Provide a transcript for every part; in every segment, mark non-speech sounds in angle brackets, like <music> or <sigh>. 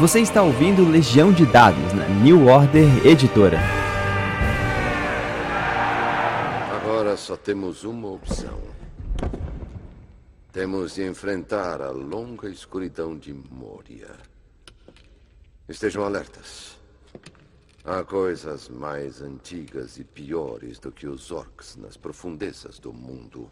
Você está ouvindo Legião de Dados na New Order Editora. Agora só temos uma opção. Temos de enfrentar a longa escuridão de Moria. Estejam alertas. Há coisas mais antigas e piores do que os orcs nas profundezas do mundo.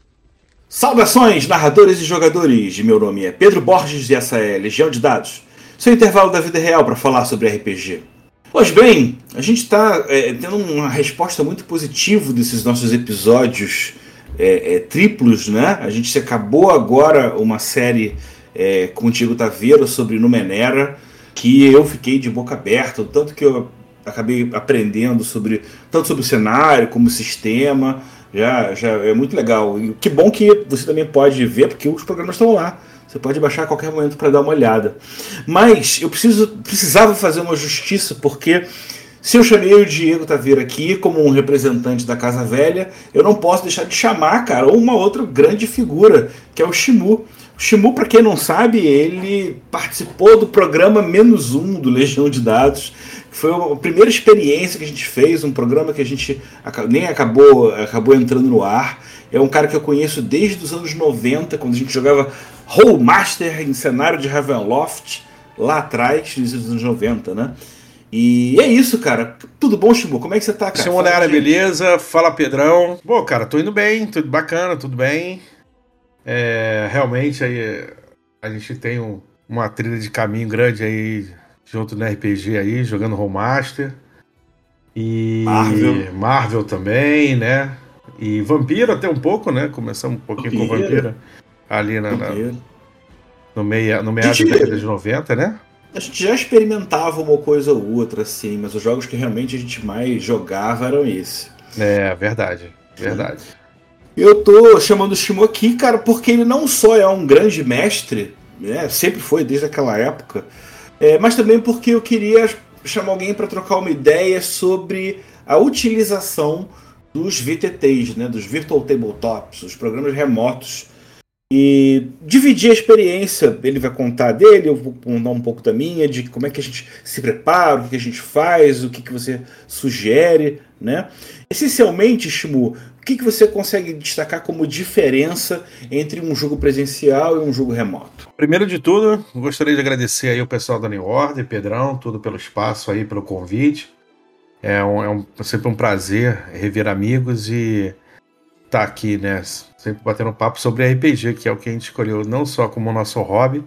Saudações, narradores e jogadores! Meu nome é Pedro Borges e essa é Legião de Dados seu intervalo da vida real para falar sobre RPG. Pois bem, a gente está é, tendo uma resposta muito positiva desses nossos episódios é, é, triplos, né? A gente acabou agora uma série é, com o Diego Taveira sobre Numenera, que eu fiquei de boca aberta, tanto que eu acabei aprendendo sobre tanto sobre o cenário como o sistema. Já, já é muito legal. E que bom que você também pode ver, porque os programas estão lá. Você pode baixar a qualquer momento para dar uma olhada. Mas eu preciso, precisava fazer uma justiça, porque se eu chamei o Diego Taveira aqui como um representante da Casa Velha, eu não posso deixar de chamar, cara, uma outra grande figura, que é o Shimu. O Shimu, para quem não sabe, ele participou do programa Menos Um do Legião de Dados, que foi a primeira experiência que a gente fez, um programa que a gente nem acabou, acabou entrando no ar. É um cara que eu conheço desde os anos 90, quando a gente jogava Rollmaster em cenário de Ravenloft, lá atrás, nos anos 90, né? E é isso, cara. Tudo bom, Shimu? Como é que você tá, cara? Simonera, beleza? Fala, Pedrão. Bom, cara, tô indo bem, tudo bacana, tudo bem. É, realmente, aí a gente tem um, uma trilha de caminho grande aí junto no RPG aí, jogando Rollmaster. E Marvel. Marvel também, né? E Vampiro até um pouco, né? Começamos um pouquinho Vampiro. com Vampiro ali na, na no, meia, no meio da década de 90, né? A gente já experimentava uma coisa ou outra, assim, mas os jogos que realmente a gente mais jogava eram esses. É, verdade, verdade. Eu tô chamando o Shimo aqui, cara, porque ele não só é um grande mestre, né, sempre foi desde aquela época, é, mas também porque eu queria chamar alguém para trocar uma ideia sobre a utilização dos VTTs, né, dos Virtual Tabletops, os programas remotos e dividir a experiência. Ele vai contar dele, eu vou contar um pouco da minha, de como é que a gente se prepara, o que a gente faz, o que, que você sugere, né? Essencialmente, Shimu, o que, que você consegue destacar como diferença entre um jogo presencial e um jogo remoto? Primeiro de tudo, gostaria de agradecer aí o pessoal da New Order, Pedrão, tudo pelo espaço aí, pelo convite. É, um, é um, sempre um prazer rever amigos e estar tá aqui, né? sempre batendo papo sobre RPG, que é o que a gente escolheu não só como nosso hobby,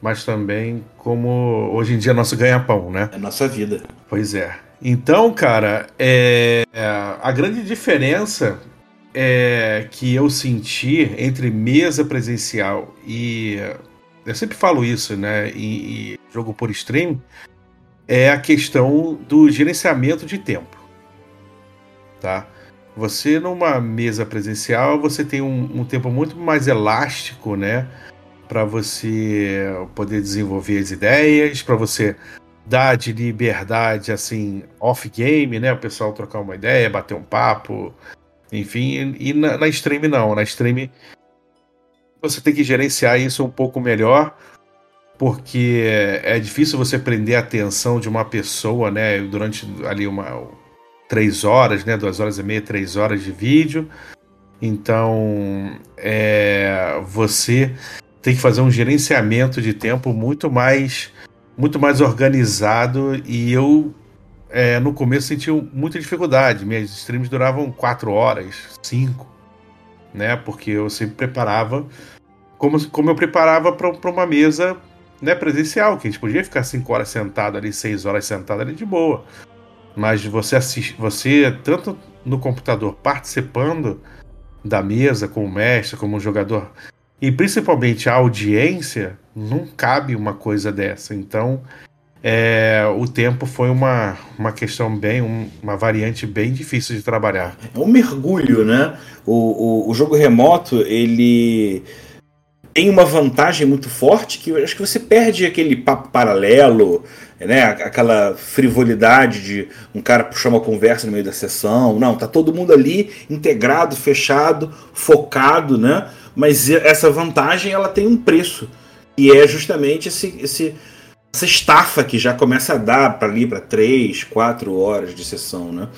mas também como hoje em dia nosso ganha-pão, né? É nossa vida. Pois é. Então, cara, é, a grande diferença é que eu senti entre mesa presencial e eu sempre falo isso, né? E, e jogo por stream é a questão do gerenciamento de tempo, tá? Você numa mesa presencial, você tem um, um tempo muito mais elástico, né? Para você poder desenvolver as ideias, para você dar de liberdade, assim, off-game, né? O pessoal trocar uma ideia, bater um papo, enfim. E na, na stream não, na stream você tem que gerenciar isso um pouco melhor, porque é difícil você prender a atenção de uma pessoa, né? Durante ali uma três horas, né? Duas horas e meia, três horas de vídeo. Então, é, você tem que fazer um gerenciamento de tempo muito mais, muito mais organizado. E eu, é, no começo, senti muita dificuldade. Minhas streams duravam quatro horas, cinco, né? Porque eu sempre preparava como, como eu preparava para uma mesa né, presencial, que a gente podia ficar cinco horas sentado ali, seis horas sentado ali de boa mas você assiste, você tanto no computador participando da mesa com o mestre, como jogador, e principalmente a audiência, não cabe uma coisa dessa. Então, é, o tempo foi uma, uma questão bem, um, uma variante bem difícil de trabalhar. É um mergulho, né? O, o, o jogo remoto, ele tem uma vantagem muito forte que acho que você perde aquele papo paralelo, né? Aquela frivolidade de um cara puxar uma conversa no meio da sessão. Não, tá todo mundo ali integrado, fechado, focado, né? Mas essa vantagem ela tem um preço e é justamente esse, esse essa estafa que já começa a dar para ali para três, quatro horas de sessão, né?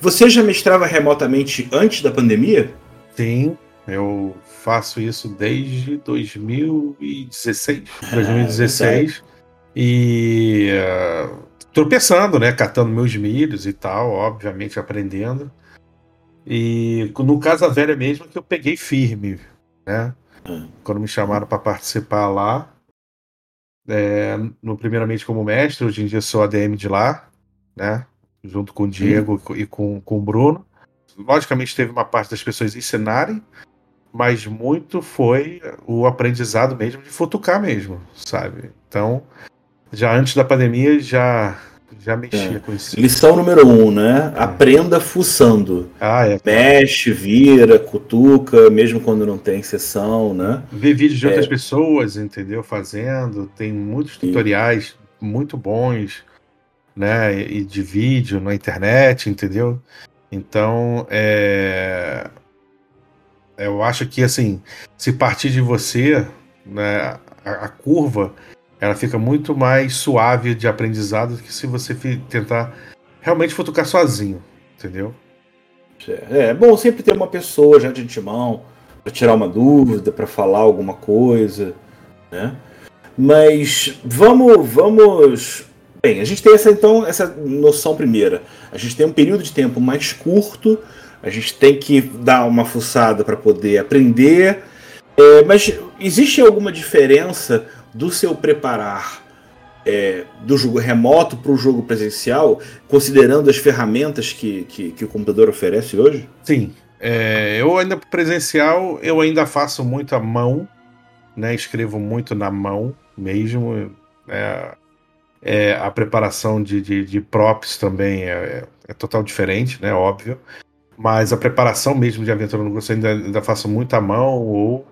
Você já mestrava remotamente antes da pandemia? Sim, eu faço isso desde 2016. 2016. É, e uh, tropeçando, né? Catando meus milhos e tal, obviamente aprendendo. E no Casa Velha mesmo que eu peguei firme, né? Hum. Quando me chamaram para participar lá, é, no, primeiramente como mestre, hoje em dia sou ADM de lá, né? Junto com o Diego hum. e com, com o Bruno. Logicamente teve uma parte das pessoas ensinarem, mas muito foi o aprendizado mesmo de futucar mesmo, sabe? Então, já antes da pandemia, já já mexia é. com isso. Lição número um, né? É. Aprenda fuçando. Ah, é. Mexe, vira, cutuca, mesmo quando não tem sessão, né? Ver vídeos de é. outras pessoas, entendeu? Fazendo. Tem muitos tutoriais Sim. muito bons, né? E de vídeo na internet, entendeu? Então, é... eu acho que, assim, se partir de você, né, a, a curva ela fica muito mais suave de aprendizado do que se você tentar realmente futucar sozinho, entendeu? É, é bom sempre ter uma pessoa já de antemão para tirar uma dúvida, para falar alguma coisa, né? Mas vamos, vamos. Bem, a gente tem essa então essa noção primeira. A gente tem um período de tempo mais curto. A gente tem que dar uma fuçada para poder aprender. É, mas existe alguma diferença do seu preparar é, do jogo remoto para o jogo presencial, considerando as ferramentas que, que, que o computador oferece hoje? Sim. É, eu ainda presencial, eu ainda faço muito à mão, né? Escrevo muito na mão mesmo. É, é, a preparação de, de, de props também é, é, total diferente, né? Óbvio. Mas a preparação mesmo de aventura no grupo ainda, ainda faço muito à mão ou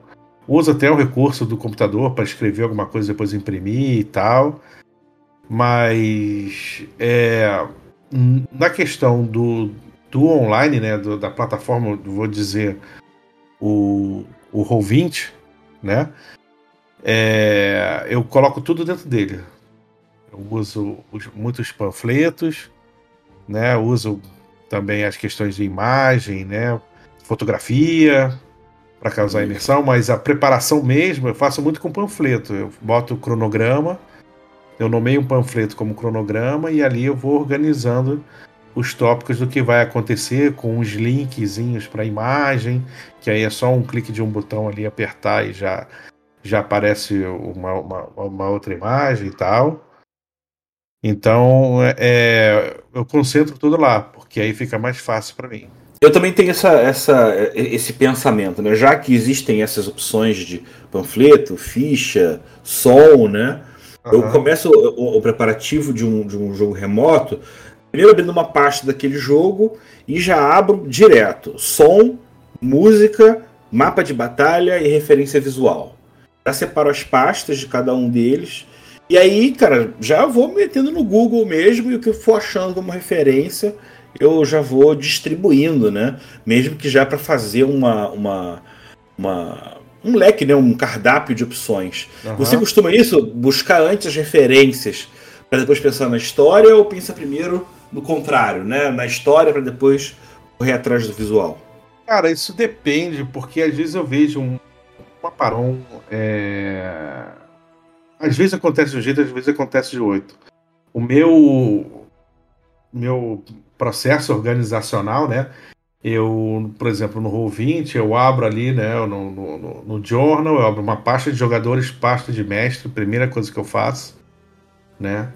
usa até o recurso do computador para escrever alguma coisa depois imprimir e tal. Mas é, na questão do, do online, né, do, da plataforma, vou dizer, o, o Roll20, né, é, eu coloco tudo dentro dele. Eu uso os, muitos panfletos, né, uso também as questões de imagem, né, fotografia, para causar imersão, mas a preparação mesmo eu faço muito com panfleto. Eu boto o cronograma, eu nomeio um panfleto como cronograma e ali eu vou organizando os tópicos do que vai acontecer com uns linkzinhos para imagem, que aí é só um clique de um botão ali apertar e já já aparece uma, uma, uma outra imagem e tal. Então é, eu concentro tudo lá, porque aí fica mais fácil para mim. Eu também tenho essa, essa, esse pensamento, né? Já que existem essas opções de panfleto, ficha, som, né? Uhum. Eu começo o, o, preparativo de um, de um jogo remoto, primeiro abrindo uma pasta daquele jogo e já abro direto som, música, mapa de batalha e referência visual. Já separo as pastas de cada um deles. E aí, cara, já vou metendo no Google mesmo e o que eu for achando como referência eu já vou distribuindo, né? Mesmo que já para fazer uma, uma, uma, um leque, né? um cardápio de opções. Uhum. Você costuma isso? Buscar antes as referências para depois pensar na história ou pensa primeiro no contrário, né? Na história para depois correr atrás do visual? Cara, isso depende, porque às vezes eu vejo um, um aparão. É... Às vezes acontece de um jeito, às vezes acontece de outro. O meu. Meu processo organizacional, né? Eu, por exemplo, no Roll20, eu abro ali, né, no, no, no, Journal, eu abro uma pasta de jogadores, pasta de mestre, primeira coisa que eu faço, né,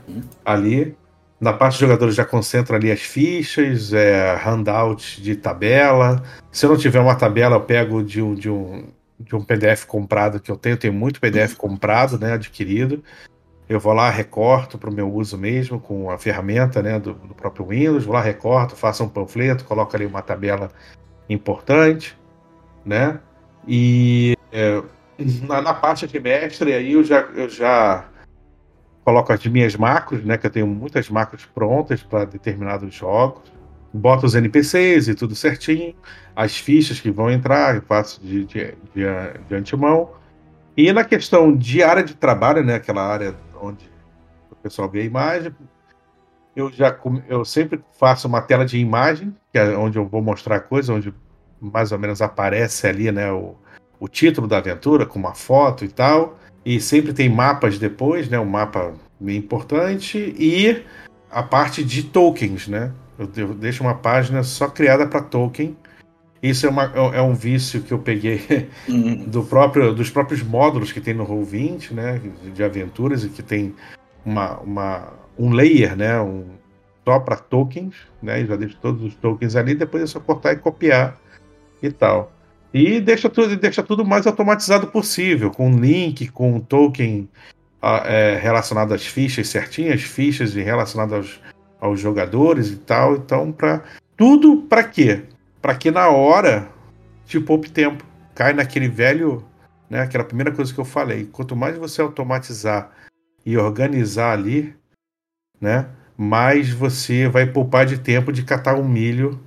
ali. Na parte de jogadores já concentro ali as fichas, é, handout de tabela. Se eu não tiver uma tabela, eu pego de um, de um, de um PDF comprado que eu tenho, eu tenho muito PDF comprado, né, adquirido. Eu vou lá, recorto para o meu uso mesmo, com a ferramenta né, do, do, próprio Windows, vou lá, recorto, faço um panfleto, coloco ali uma tabela importante, né? E é, na, na, parte de mestre, aí eu já, eu já coloco as minhas macros, né? Que eu tenho muitas macros prontas para determinados jogos. Boto os NPCs e tudo certinho, as fichas que vão entrar, eu faço de, de, de, de antemão. E na questão de área de trabalho, né, aquela área onde eu pessoal ver a imagem. Eu já eu sempre faço uma tela de imagem, que é onde eu vou mostrar a coisa, onde mais ou menos aparece ali, né, o, o título da aventura com uma foto e tal. E sempre tem mapas depois, né, um mapa bem importante e a parte de tokens, né? Eu, eu deixo uma página só criada para token. Isso é, uma, é, é um vício que eu peguei <laughs> uhum. do próprio, dos próprios módulos que tem no Roll20, né? De aventuras e que tem uma, uma, um layer, né? Um, só para tokens, né? Já deixo todos os tokens ali, depois é só cortar e copiar e tal. E deixa tudo, deixa tudo mais automatizado possível, com link, com token é, relacionado às fichas certinhas, fichas relacionadas aos, aos jogadores e tal. Então, para tudo para quê? Para que na hora te poupe tempo. Cai naquele velho, né, aquela primeira coisa que eu falei. Quanto mais você automatizar e organizar ali, né, mais você vai poupar de tempo de catar um milho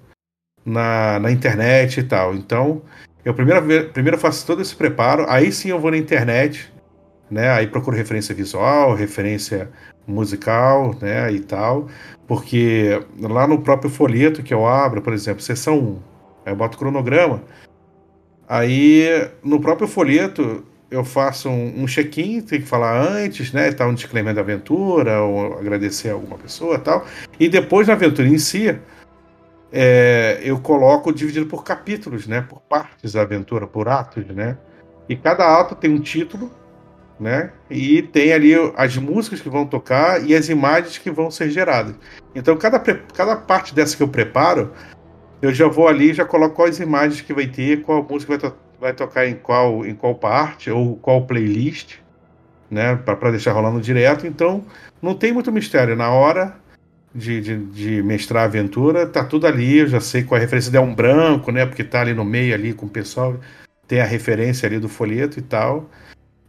na, na internet e tal. Então, eu primeiro, primeiro faço todo esse preparo, aí sim eu vou na internet, né? Aí procuro referência visual, referência musical, né? E tal, porque lá no próprio folheto que eu abro, por exemplo, sessão 1, eu boto cronograma, aí no próprio folheto eu faço um, um check-in, tem que falar antes, né? Tá um disclaimer da aventura, ou agradecer a alguma pessoa tal. E depois na aventura em si, é, eu coloco dividido por capítulos, né? Por partes da aventura, por atos, né? E cada ato tem um título né? E tem ali as músicas que vão tocar e as imagens que vão ser geradas. Então, cada, cada parte dessa que eu preparo, eu já vou ali já coloco quais imagens que vai ter, qual música vai, to vai tocar em qual, em qual parte, ou qual playlist, né? Para deixar rolando direto. Então, não tem muito mistério. Na hora de, de, de, mestrar a aventura, tá tudo ali. Eu já sei qual é a referência. É um branco, né? Porque tá ali no meio ali com o pessoal. Tem a referência ali do folheto e tal.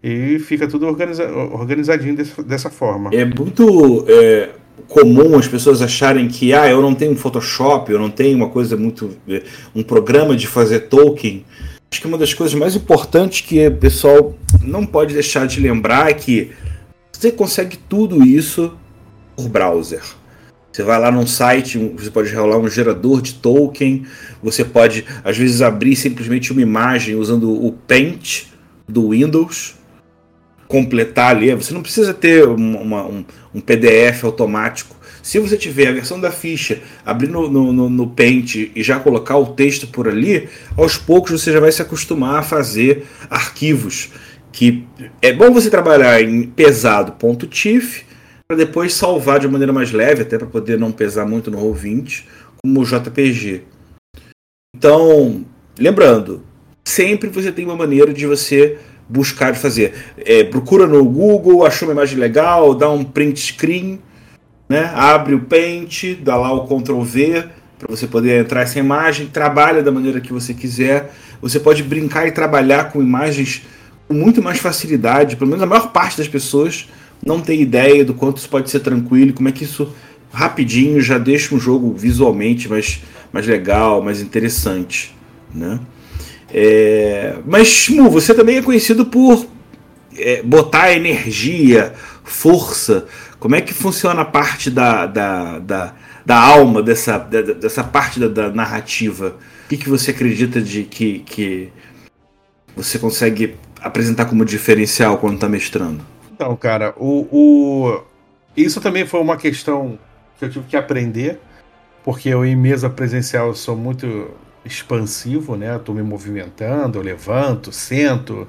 E fica tudo organiza organizadinho desse, dessa forma. É muito é, comum as pessoas acharem que ah, eu não tenho um Photoshop, eu não tenho uma coisa muito. É, um programa de fazer token. Acho que uma das coisas mais importantes que o pessoal não pode deixar de lembrar é que você consegue tudo isso por browser. Você vai lá num site, você pode rolar um gerador de token, você pode, às vezes, abrir simplesmente uma imagem usando o Paint do Windows completar ali. Você não precisa ter uma, um, um, PDF automático. Se você tiver a versão da ficha, abrir no, no, no, Paint e já colocar o texto por ali, aos poucos você já vai se acostumar a fazer arquivos. Que é bom você trabalhar em pesado.tif para depois salvar de maneira mais leve, até para poder não pesar muito no Roll20, como o JPG. Então, lembrando, sempre você tem uma maneira de você buscar fazer. É, procura no Google, achou uma imagem legal, dá um print screen, né? abre o Paint, dá lá o Ctrl V para você poder entrar essa imagem, trabalha da maneira que você quiser. Você pode brincar e trabalhar com imagens com muito mais facilidade. Pelo menos a maior parte das pessoas não tem ideia do quanto isso pode ser tranquilo, como é que isso rapidinho já deixa um jogo visualmente mais, mais legal, mais interessante, né? É, mas, Mu, você também é conhecido por é, botar energia, força. Como é que funciona a parte da, da, da, da alma dessa, da, dessa parte da, da, narrativa? O que, que você acredita de que, que você consegue apresentar como diferencial quando está mestrando? Então, cara, o, o, isso também foi uma questão que eu tive que aprender, porque eu em mesa presencial sou muito expansivo, né? Tô me movimentando, eu levanto, sento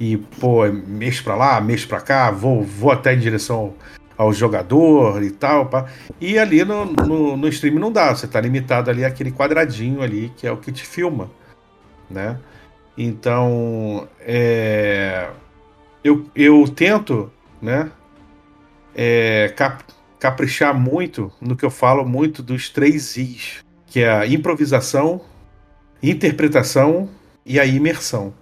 e, pô, mexo pra lá, mexo pra cá, vou, vou até em direção ao jogador e tal. Pá. E ali no, no, no stream não dá, você tá limitado ali àquele quadradinho ali que é o que te filma, né? Então, é, eu, eu tento, né? É, cap, caprichar muito no que eu falo muito dos três Is, que é a improvisação, interpretação e a imersão.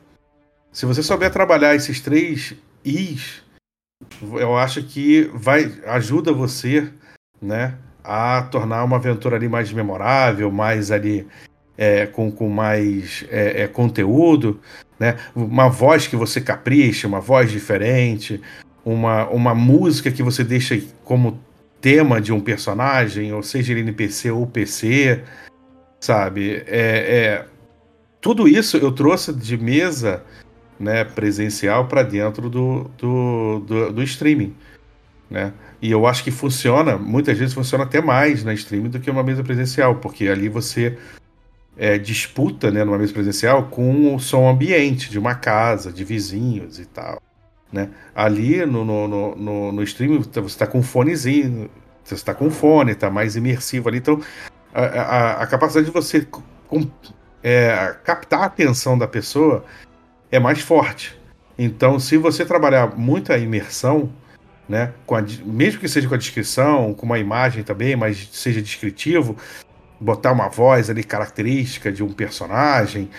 Se você souber trabalhar esses três Is, eu acho que vai ajuda você, né, a tornar uma aventura ali mais memorável, mais ali é, com, com mais é, é, conteúdo, né, uma voz que você capricha, uma voz diferente, uma, uma música que você deixa como tema de um personagem, ou seja ele NPC ou PC, sabe? É, é, tudo isso eu trouxe de mesa né, presencial para dentro do, do, do, do, streaming. Né? E eu acho que funciona, muitas vezes funciona até mais na streaming do que uma mesa presencial, porque ali você é, disputa né, numa mesa presencial com o som ambiente de uma casa, de vizinhos e tal. Né? Ali no, no, no, no streaming você está com um fonezinho, você está com um fone, está mais imersivo ali. Então a, a, a capacidade de você é, captar a atenção da pessoa é mais forte. Então, se você trabalhar muito a imersão, né, a, mesmo que seja com a descrição, com uma imagem também, mas seja descritivo, botar uma voz ali característica de um personagem,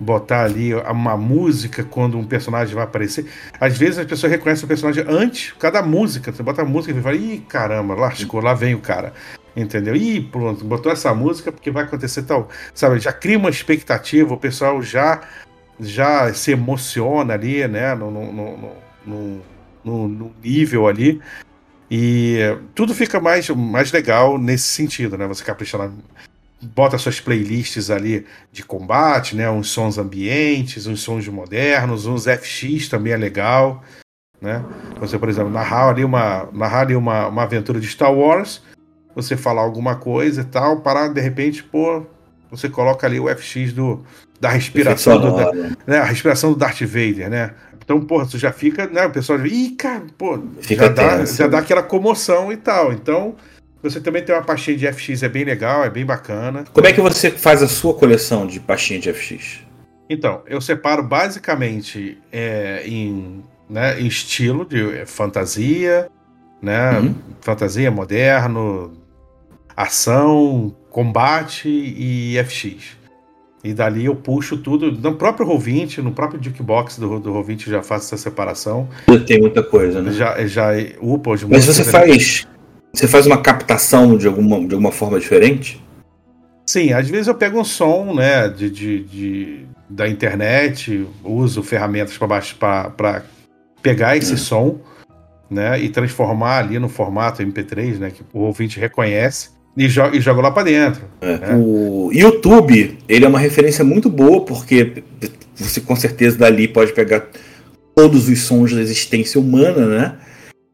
botar ali uma música quando um personagem vai aparecer. Às vezes as pessoas reconhecem o personagem antes, cada música. Você bota a música e fala, ih, caramba, lascou, lá vem o cara. Entendeu? Ih, pronto, botou essa música porque vai acontecer tal. Sabe, já cria uma expectativa, o pessoal já já se emociona ali, né? No, no, no, no, no nível ali. E tudo fica mais, mais legal nesse sentido, né? Você capricha na, bota suas playlists ali de combate, né? Uns sons ambientes, uns sons modernos, uns FX também é legal, né? Você, por exemplo, narrar ali uma, narrar ali uma, uma aventura de Star Wars, você falar alguma coisa e tal, parar de repente, pô, você coloca ali o FX do, da respiração do, da, né, a respiração do Darth Vader, né? Então, pô, você já fica, né? O pessoal diz, ih, cara, pô, fica já, dá, já dá aquela comoção e tal. Então, você também tem uma pastinha de FX, é bem legal, é bem bacana. Como é que você faz a sua coleção de pastinha de FX? Então, eu separo basicamente é, em, né, em estilo de fantasia, né? Uhum. Fantasia, moderno, ação, combate e FX. E dali eu puxo tudo. No próprio Roll20, no próprio Jukebox do, do Roll20 já faço essa separação. Tem muita coisa, né? Já, já upa os Mas você faz. Você faz uma captação de alguma, de alguma forma diferente? Sim, às vezes eu pego um som né, de, de, de da internet, uso ferramentas para pegar esse é. som né, e transformar ali no formato MP3, né, que o ouvinte reconhece e, jo e joga lá para dentro. É. Né? O YouTube, ele é uma referência muito boa, porque você com certeza dali pode pegar todos os sons da existência humana, né?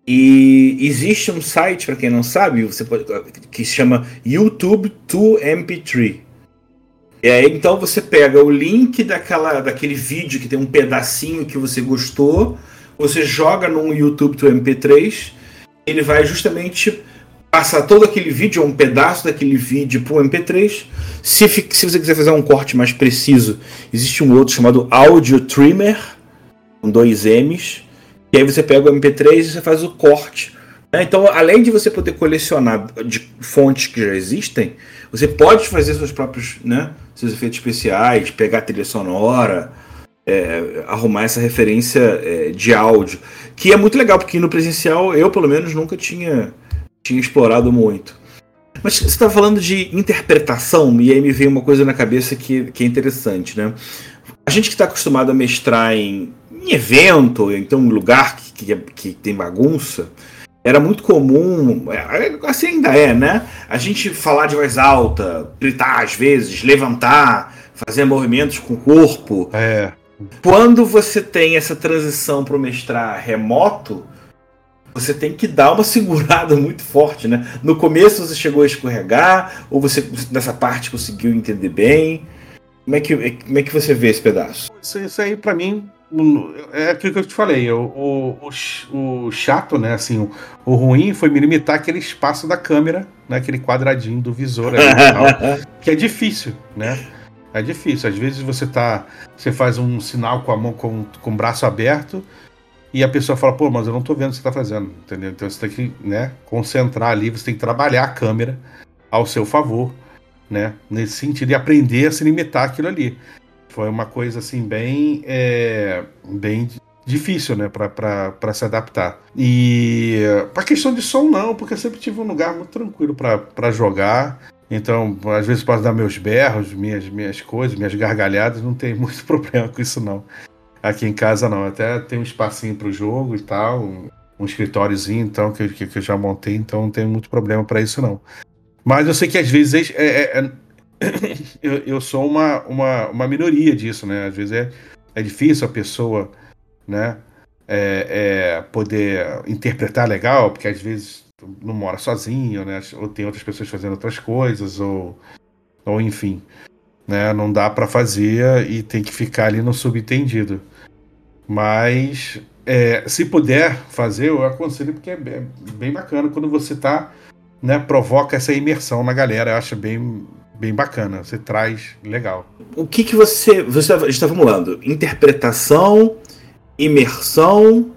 E existe um site, para quem não sabe, você pode, que se chama YouTube to MP3. E aí, então você pega o link daquela, daquele vídeo que tem um pedacinho que você gostou, você joga num YouTube to MP3, ele vai justamente passar todo aquele vídeo, ou um pedaço daquele vídeo para o MP3. Se, se você quiser fazer um corte mais preciso, existe um outro chamado Audio Trimmer, com dois M's, e aí você pega o MP3 e você faz o corte. Né? Então, além de você poder colecionar de fontes que já existem, você pode fazer seus próprios, né, seus efeitos especiais, pegar a trilha sonora, é, arrumar essa referência é, de áudio, que é muito legal, porque no presencial eu, pelo menos, nunca tinha tinha explorado muito. Mas você está falando de interpretação, e aí me veio uma coisa na cabeça que, que é interessante, né? A gente que está acostumado a mestrar em, em evento, então em lugar que, que, que, tem bagunça, era muito comum, é, assim ainda é, né? A gente falar de voz alta, gritar às vezes, levantar, fazer movimentos com o corpo. É. Quando você tem essa transição para o mestrar remoto, você tem que dar uma <laughs> segurada muito forte, né? No começo você chegou a escorregar, ou você nessa parte conseguiu entender bem? Como é que, como é que você vê esse pedaço? Isso, isso aí, para mim, é aquilo que eu te falei. O, o, o chato, né? Assim, o, o, ruim foi me limitar aquele espaço da câmera, né? Aquele quadradinho do visor ali, tal, <laughs> que é difícil, né? É difícil. Às vezes você tá. Você faz um sinal com a mão com, com o braço aberto e a pessoa fala, pô, mas eu não tô vendo o que você tá fazendo, entendeu? Então você tem que, né, concentrar ali, você tem que trabalhar a câmera ao seu favor, né, nesse sentido, e aprender a se limitar aquilo ali. Foi uma coisa, assim, bem, é, bem difícil, né, para se adaptar. E a questão de som, não, porque eu sempre tive um lugar muito tranquilo para jogar. Então, às vezes posso dar meus berros, minhas, minhas coisas, minhas gargalhadas, não tem <laughs> muito problema com isso, não. Aqui em casa não, até tem um espacinho pro jogo e tal. um escritóriozinho, então, que, que, que eu já montei, então não tem muito problema para isso, não. Mas eu sei que às vezes é, é, é <coughs> eu, eu, sou uma, uma, uma minoria disso, né? Às vezes é, é difícil a pessoa, né? É, é, poder interpretar legal, porque às vezes não mora sozinho, né? Ou tem outras pessoas fazendo outras coisas, ou, ou enfim, né? Não dá para fazer e tem que ficar ali no subentendido. Mas é, se puder fazer, eu aconselho porque é bem, bacana quando você tá, né? Provoca essa imersão na galera. Eu acho bem, bem bacana. Você traz legal. O que que você você está formulando? Interpretação, imersão,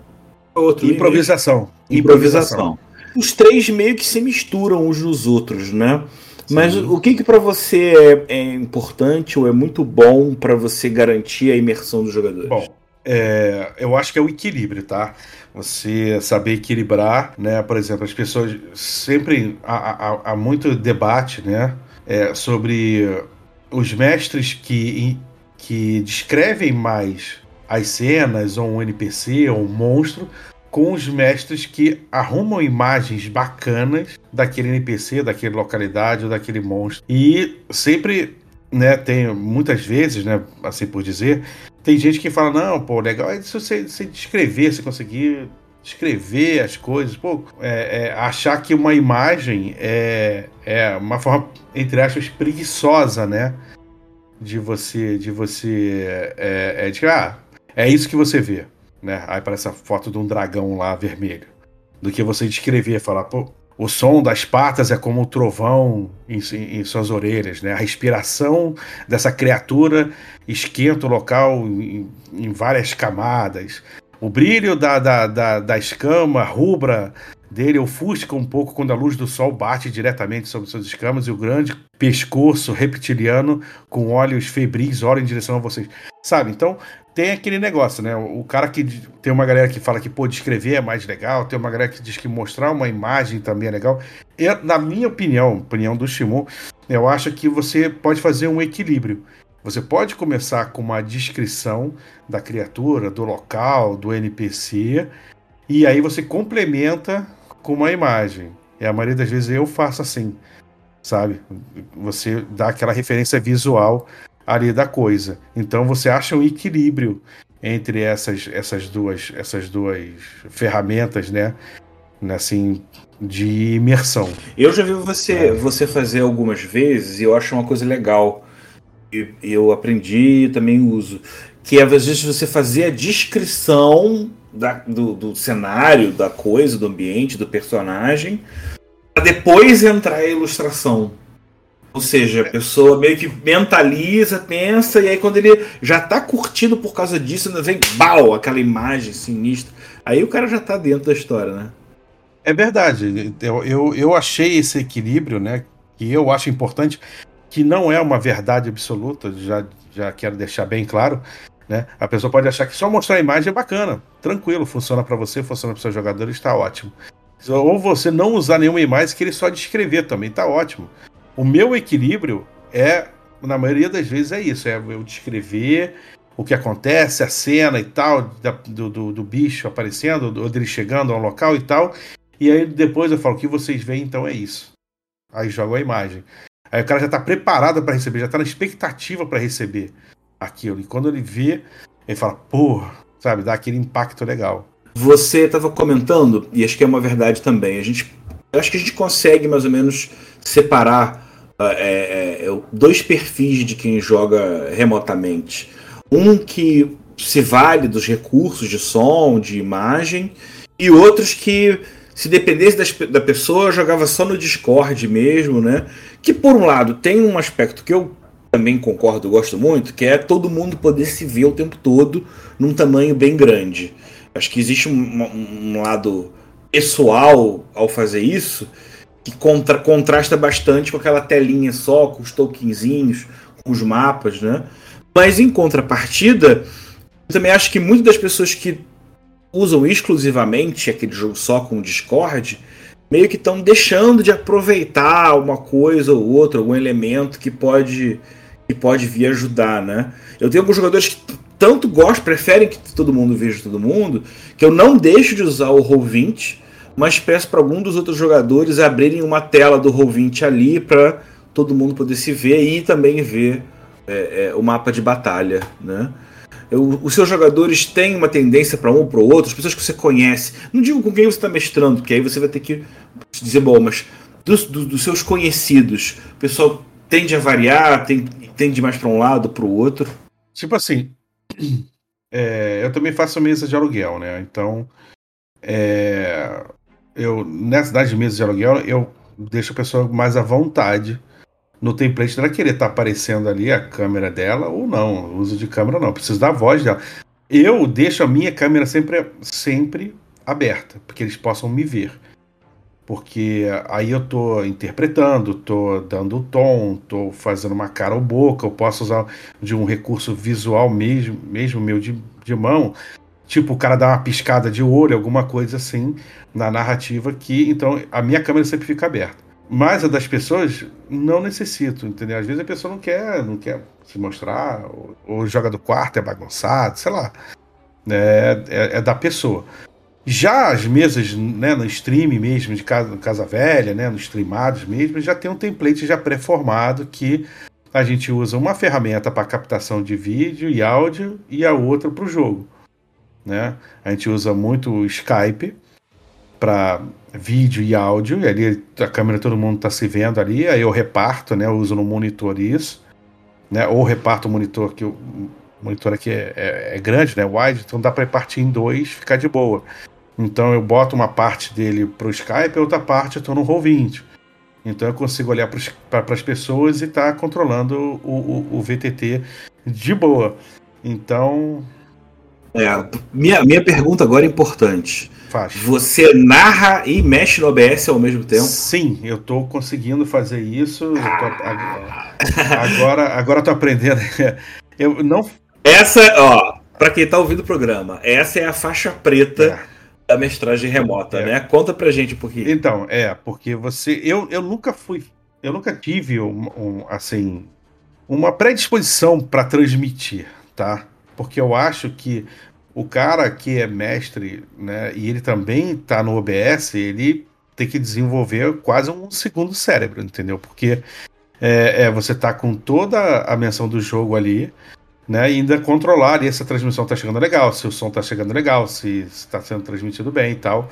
outro improvisação. improvisação. improvisação os três meio que se misturam uns nos outros, né? Mas Sim. o que, que para você é, é, importante ou é muito bom para você garantir a imersão dos jogadores? Bom, é, eu acho que é o equilíbrio, tá? Você saber equilibrar, né? Por exemplo, as pessoas sempre há, há, há muito debate, né? É, sobre os mestres que, que descrevem mais as cenas, ou um NPC, ou um monstro, com os mestres que arrumam imagens bacanas daquele NPC, daquela localidade ou daquele monstro. E sempre, né, tem muitas vezes, né, assim por dizer, tem gente que fala: não, pô, legal é se você, você descrever, se conseguir descrever as coisas, pô, é, é, achar que uma imagem é, é uma forma, entre aspas, preguiçosa, né? De você, de você, é, é de, ah, é isso que você vê né? Aí aparece a foto de um dragão lá vermelho. Do que você descrever, falar, pô, o som das patas é como o trovão em, em, em, suas orelhas, né? A respiração dessa criatura esquenta o local em, em várias camadas. O brilho da, da, da, da, escama rubra dele ofusca um pouco quando a luz do sol bate diretamente sobre suas escamas e o grande pescoço reptiliano com olhos febris olha em direção a vocês. Sabe? Então, tem aquele negócio, né? O cara que. Tem uma galera que fala que, pô, descrever é mais legal, tem uma galera que diz que mostrar uma imagem também é legal. Eu, na minha opinião, opinião do Shimon, eu acho que você pode fazer um equilíbrio. Você pode começar com uma descrição da criatura, do local, do NPC, e aí você complementa com uma imagem. E a maioria das vezes eu faço assim, sabe? Você dá aquela referência visual ali da coisa. Então você acha um equilíbrio entre essas, essas duas essas duas ferramentas, né? Assim, de imersão. Eu já vi você, é. você fazer algumas vezes e eu acho uma coisa legal. E eu aprendi e também uso. Que é, às vezes você fazer a descrição da, do, do cenário, da coisa, do ambiente, do personagem, para depois entrar a ilustração. Ou seja, a pessoa meio que mentaliza, pensa, e aí quando ele já tá curtindo por causa disso, vem bau, aquela imagem sinistra. Aí o cara já tá dentro da história, né? É verdade. Eu, eu, eu achei esse equilíbrio, né? Que eu acho importante, que não é uma verdade absoluta, já, já quero deixar bem claro. Né? A pessoa pode achar que só mostrar a imagem é bacana, tranquilo, funciona para você, funciona para seus jogadores, está ótimo. Ou você não usar nenhuma imagem que ele só descrever também, está ótimo. O meu equilíbrio é, na maioria das vezes, é isso: é eu descrever o que acontece, a cena e tal, da, do, do, do, bicho aparecendo, ou dele chegando ao local e tal. E aí depois eu falo: o que vocês veem então é isso. Aí jogo a imagem. Aí o cara já está preparado para receber, já está na expectativa para receber aquilo. E quando ele vê, ele fala: pô, sabe, dá aquele impacto legal. Você estava comentando, e acho que é uma verdade também, a gente, acho que a gente consegue mais ou menos separar é, é, é, dois perfis de quem joga remotamente. Um que se vale dos recursos de som, de imagem, e outros que, se dependesse das, da pessoa, jogava só no Discord mesmo, né? Que por um lado tem um aspecto que eu também concordo, gosto muito, que é todo mundo poder se ver o tempo todo num tamanho bem grande. Acho que existe um, um lado pessoal ao fazer isso que contra, contrasta bastante com aquela telinha só, com os tokenzinhos, com os mapas, né? Mas em contrapartida, eu também acho que muitas das pessoas que usam exclusivamente aquele jogo só com o Discord, meio que estão deixando de aproveitar uma coisa ou outra, algum elemento que pode que pode vir ajudar, né? Eu tenho alguns jogadores que tanto gostam, preferem que todo mundo veja todo mundo, que eu não deixo de usar o Roll20, mas peço para algum dos outros jogadores abrirem uma tela do Roll20 ali para todo mundo poder se ver e também ver é, é, o mapa de batalha, né? Eu, os seus jogadores têm uma tendência para um ou para o outro, as pessoas que você conhece. Não digo com quem você está mestrando, porque aí você vai ter que dizer, bom, mas dos, dos, dos seus conhecidos, o pessoal tende a variar, tem, tende mais para um lado, para o outro. Tipo assim, <clears throat> é, eu também faço mesa de aluguel, né? Então, é, eu nessa das mesa de aluguel, eu deixo a pessoa mais à vontade no template dela querer estar tá aparecendo ali a câmera dela ou não. Uso de câmera não, preciso da voz dela. Eu deixo a minha câmera sempre, sempre aberta, porque eles possam me ver. Porque aí eu tô interpretando, tô dando tom, tô fazendo uma cara ou boca, eu posso usar de um recurso visual mesmo, mesmo meu de, de mão, tipo o cara dá uma piscada de olho, alguma coisa assim, na narrativa que, então, a minha câmera sempre fica aberta. Mas a das pessoas não necessito, entendeu? Às vezes a pessoa não quer, não quer se mostrar, ou, ou joga do quarto, é bagunçado, sei lá. É, é, é, da pessoa. Já as mesas, né, no stream mesmo, de casa, casa velha, né, nos streamados mesmo, já tem um template já pré-formado que a gente usa uma ferramenta para captação de vídeo e áudio e a outra para o jogo. Né? A gente usa muito o Skype para vídeo e áudio, e ali a câmera todo mundo está se vendo ali, aí eu reparto, né? Eu uso no monitor isso, né? Ou reparto o monitor que o monitor aqui é, é, é grande, né? Wide, então dá para partir em dois, ficar de boa. Então eu boto uma parte dele para o Skype e outra parte eu estou no Roll20. Então eu consigo olhar para as pessoas e estar tá controlando o, o, o VTT de boa. Então. É, minha, minha pergunta agora é importante. Faz. Você narra e mexe no OBS ao mesmo tempo? Sim, eu estou conseguindo fazer isso. Ah. Tô, agora, agora tô aprendendo. <laughs> Eu não. Essa, ó, para quem está ouvindo o programa, essa é a faixa preta é. da mestragem remota, é. né? Conta pra gente um pouquinho. Então, é, porque você. Eu, eu nunca fui. Eu nunca tive um, um assim. Uma predisposição para transmitir, tá? Porque eu acho que o cara que é mestre, né, e ele também está no OBS, ele tem que desenvolver quase um segundo cérebro, entendeu? Porque é, é você tá com toda a menção do jogo ali, né, e ainda controlar se a transmissão tá chegando legal, se o som tá chegando legal, se está sendo transmitido bem e tal.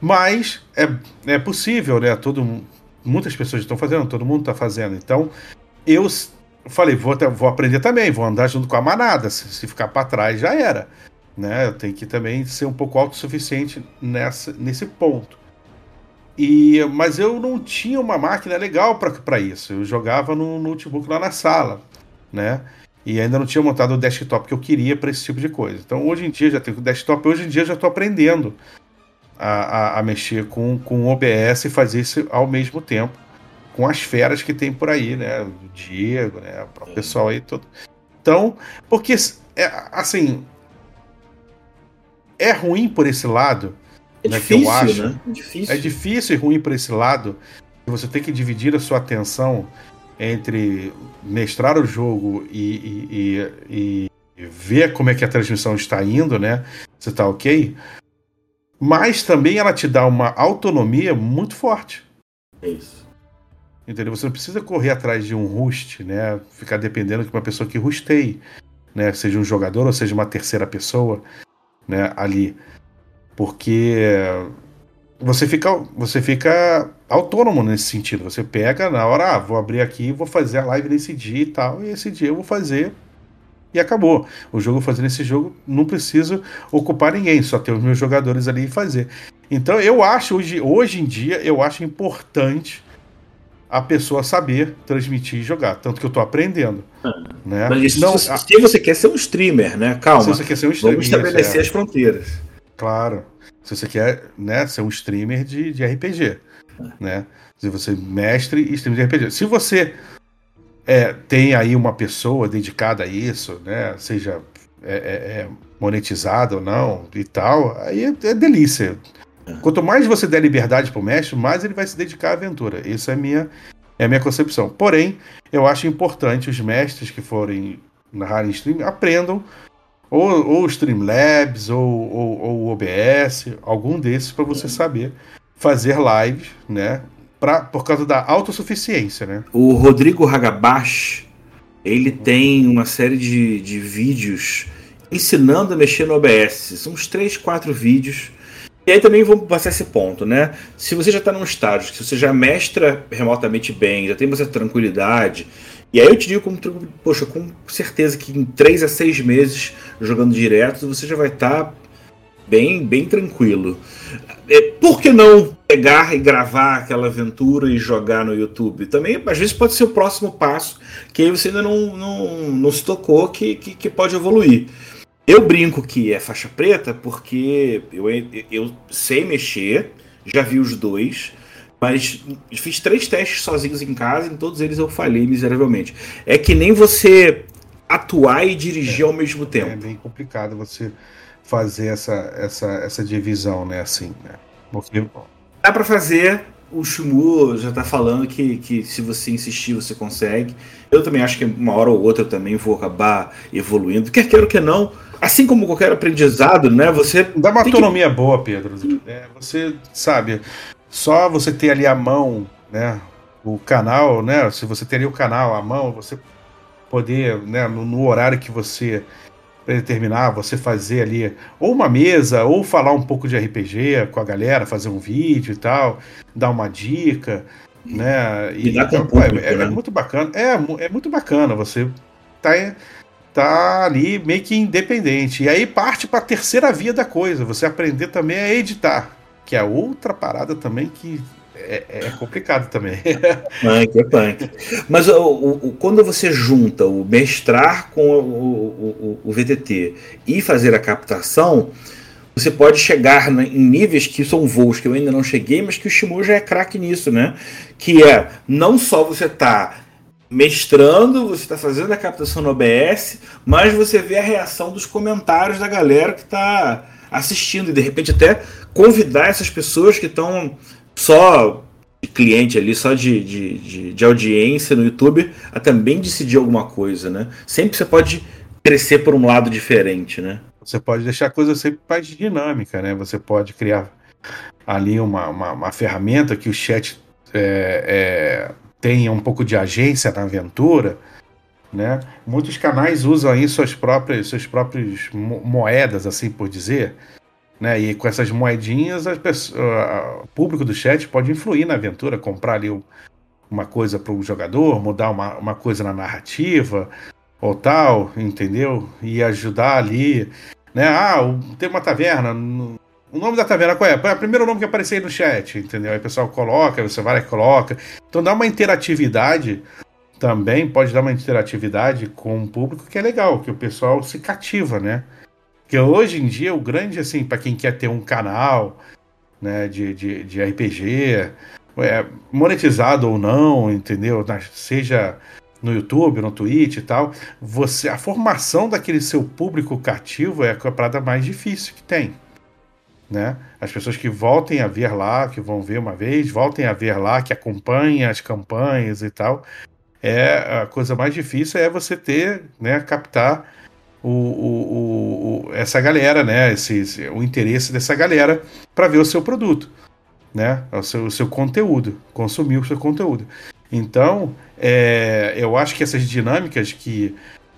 Mas é, é possível, né? Todo, muitas pessoas estão fazendo, todo mundo está fazendo. Então, eu falei, vou, vou aprender também, vou andar junto com a manada. Se, se ficar para trás, já era né? Eu tenho que também ser um pouco autossuficiente nessa, nesse ponto. E, mas eu não tinha uma máquina legal para isso. Eu jogava no notebook lá na sala, né? E ainda não tinha montado o desktop que eu queria para esse tipo de coisa. Então hoje em dia já tenho o desktop, hoje em dia já estou aprendendo a, a, a, mexer com, com o OBS e fazer isso ao mesmo tempo com as feras que tem por aí, né? O Diego, né? O pessoal aí todo. Então, porque é, assim, é ruim por esse lado. É né, difícil, eu acho. né? É difícil. É difícil e ruim por esse lado. Você tem que dividir a sua atenção entre mestrar o jogo e, e, e, e ver como é que a transmissão está indo, né? Se está ok. Mas também ela te dá uma autonomia muito forte. É isso. Entendeu? Você não precisa correr atrás de um host, né? Ficar dependendo de uma pessoa que rusteie, né? Seja um jogador ou seja uma terceira pessoa né, ali. Porque você fica, você fica autônomo nesse sentido. Você pega na hora, ah, vou abrir aqui, vou fazer a live nesse dia e tal, e esse dia eu vou fazer e acabou. O jogo fazendo esse jogo não preciso ocupar ninguém, só ter os meus jogadores ali e fazer. Então eu acho hoje, hoje em dia eu acho importante a pessoa saber transmitir e jogar. Tanto que eu estou aprendendo. Ah, né? Mas isso, não, se, se, você quer ser um streamer, né? Calma. Se você quer ser um streamer. Vamos estabelecer é. as fronteiras. Claro. Se você quer né, ser um streamer de, de RPG. Ah. Né? Se você mestre e streamer de RPG. Se você é, tem aí uma pessoa dedicada a isso, né? Seja é, é, é monetizada ou não e tal, aí é, é delícia. Quanto mais você der liberdade para o mestre, mais ele vai se dedicar à aventura. Isso é, minha, é a minha concepção. Porém, eu acho importante os mestres que forem narrar em stream aprendam Ou, ou Streamlabs, ou, ou, ou OBS, algum desses para você saber fazer live, né? Pra, por causa da autossuficiência, né? O Rodrigo Hagabash, ele tem uma série de, de vídeos ensinando a mexer no OBS. São uns 3, 4 vídeos. E aí também vamos passar esse ponto, né? Se você já está num estágio, se você já mestra remotamente bem, já tem certa tranquilidade, e aí eu te digo, como, poxa, com certeza que em 3 a 6 meses jogando direto, você já vai estar tá bem, bem tranquilo. É, por que não pegar e gravar aquela aventura e jogar no YouTube? Também, às vezes, pode ser o próximo passo, que aí você ainda não, não, não se tocou que, que, que pode evoluir. Eu brinco que é faixa preta porque eu, eu sei mexer, já vi os dois, mas fiz três testes sozinhos em casa e em todos eles eu falhei miseravelmente. É que nem você atuar e dirigir é, ao mesmo tempo. É bem complicado você fazer essa, essa, essa divisão, né? Assim, né? Dá para fazer. O Shimu já tá falando que, que se você insistir, você consegue. Eu também acho que uma hora ou outra eu também vou acabar evoluindo. Quer queira, quer não assim como qualquer aprendizado, né? Você dá uma autonomia que... boa, Pedro. É, você sabe, só você ter ali a mão, né? O canal, né? Se você ter ali o canal, a mão, você poder, né? No, no horário que você determinar, você fazer ali ou uma mesa, ou falar um pouco de RPG com a galera, fazer um vídeo e tal, dar uma dica, né? E, então, público, é, é, né? é, muito bacana. É, é muito bacana. Você tá tá ali meio que independente. E aí parte para a terceira via da coisa, você aprender também a editar, que é outra parada também que é, é complicado também. <laughs> punk, é punk. Mas o, o, quando você junta o mestrar com o, o, o VTT e fazer a captação, você pode chegar em níveis que são voos que eu ainda não cheguei, mas que o Shimu já é craque nisso, né? Que é não só você tá mestrando, você está fazendo a captação no OBS, mas você vê a reação dos comentários da galera que está assistindo e de repente até convidar essas pessoas que estão só de cliente ali, só de, de, de, de, audiência no YouTube, a também decidir alguma coisa, né? Sempre você pode crescer por um lado diferente, né? Você pode deixar a coisa sempre mais dinâmica, né? Você pode criar ali uma, uma, uma ferramenta que o chat é, é tenha um pouco de agência na aventura, né? Muitos canais usam aí suas próprias, suas próprias moedas, assim por dizer, né? E com essas moedinhas, as pessoas, o público do chat pode influir na aventura, comprar ali uma coisa para o jogador, mudar uma, uma coisa na narrativa ou tal, entendeu? E ajudar ali, né? Ah, tem uma taverna, o nome da taverna qual é? É o primeiro nome que aparecer aí no chat, entendeu? Aí o pessoal coloca, você vai e coloca. Então dá uma interatividade também, pode dar uma interatividade com o público que é legal, que o pessoal se cativa, né? Porque hoje em dia o grande, assim, para quem quer ter um canal né, de, de, de RPG, é, monetizado ou não, entendeu? Seja no YouTube, no Twitch e tal, você, a formação daquele seu público cativo é a parada mais difícil que tem né? As pessoas que voltem a ver lá, que vão ver uma vez, voltem a ver lá, que acompanhem as campanhas e tal. É a coisa mais difícil é você ter, né, captar o, o, o essa galera, né, esse, o interesse dessa galera para ver o seu produto, né, o seu, o seu conteúdo, consumir o seu conteúdo. Então, é, eu acho que essas dinâmicas que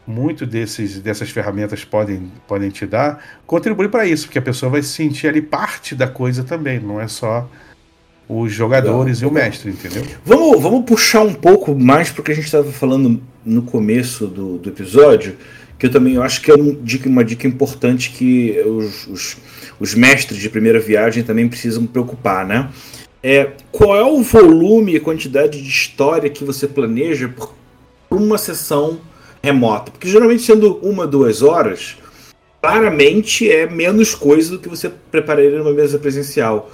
muito desses, dessas ferramentas podem, podem te dar, contribui para isso, porque a pessoa vai se sentir ali parte da coisa também, não é só os jogadores e o mestre, entendeu? Vamos, vamos puxar um pouco mais porque a gente estava falando no começo do, do episódio, que eu também acho que é um dica, uma dica importante que os, os, os mestres de primeira viagem também precisam preocupar, né? É, qual é o volume e quantidade de história que você planeja por uma sessão remota. Porque geralmente sendo uma, duas horas, claramente é menos coisa do que você prepararia numa mesa presencial.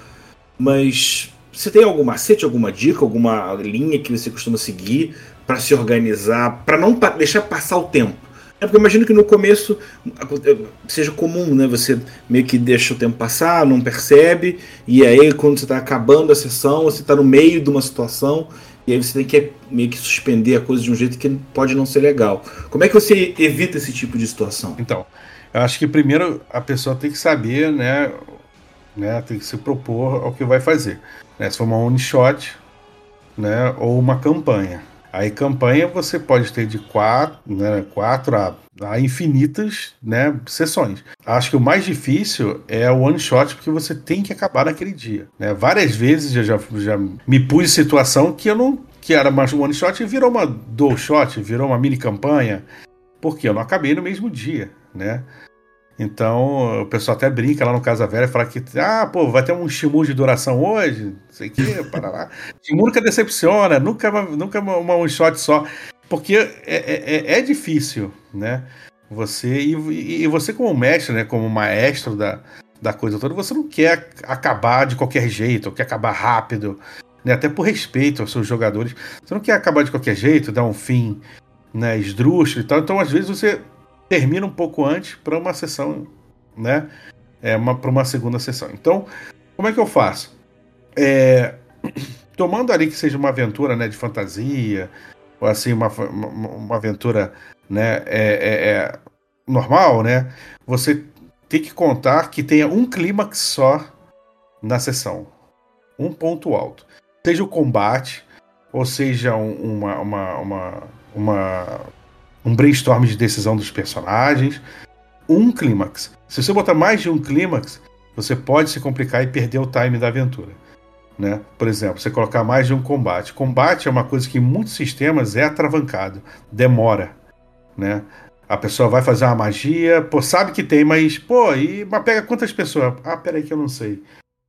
Mas você tem algum macete, alguma dica, alguma linha que você costuma seguir para se organizar, para não deixar passar o tempo? É porque eu imagino que no começo seja comum, né? Você meio que deixa o tempo passar, não percebe, e aí quando você está acabando a sessão, você está no meio de uma situação e aí você tem que meio que suspender a coisa de um jeito que pode não ser legal. Como é que você evita esse tipo de situação? Então, Eu acho que primeiro a pessoa tem que saber, né? né tem que se propor ao que vai fazer. Né? Se for uma one shot, né? Ou uma campanha. Aí campanha você pode ter de quatro, né, quatro a, a, infinitas né, sessões. Acho que o mais difícil é o one shot, porque você tem que acabar naquele dia. Né? Várias vezes eu já, já me pus em situação que eu não que era mais um one shot e virou uma dual shot, virou uma mini campanha, porque eu não acabei no mesmo dia, né? Então, o pessoal até brinca lá no Casa Velha fala que, ah, pô, vai ter um Shimu de duração hoje, não sei o quê, para lá. <laughs> Shimu nunca decepciona, nunca, nunca uma one shot só. Porque é, é, é, é difícil, né? Você, e, e, você como mestre, né, como maestro da, da coisa toda, você não quer acabar de qualquer jeito, quer acabar rápido, né? Até por respeito aos seus jogadores. Você não quer acabar de qualquer jeito, dar um fim né, esdrúxulo e tal. Então, às vezes, você termina um pouco antes para uma sessão, né? É, para uma segunda sessão. Então, como é que eu faço? É, <clears throat> tomando ali que seja uma aventura né, de fantasia, ou assim, uma, uma, uma aventura né, é, é, é, normal, né? Você tem que contar que tenha um clímax só na sessão. Um ponto alto. Seja o combate, ou seja uma, uma, uma, uma um brainstorm de decisão dos personagens, um clímax. Se você botar mais de um clímax, você pode se complicar e perder o time da aventura. Né? Por exemplo, você colocar mais de um combate. Combate é uma coisa que em muitos sistemas é atravancado, demora. Né? A pessoa vai fazer uma magia, pô, sabe que tem, mas, pô, e, mas pega quantas pessoas? Ah, peraí que eu não sei.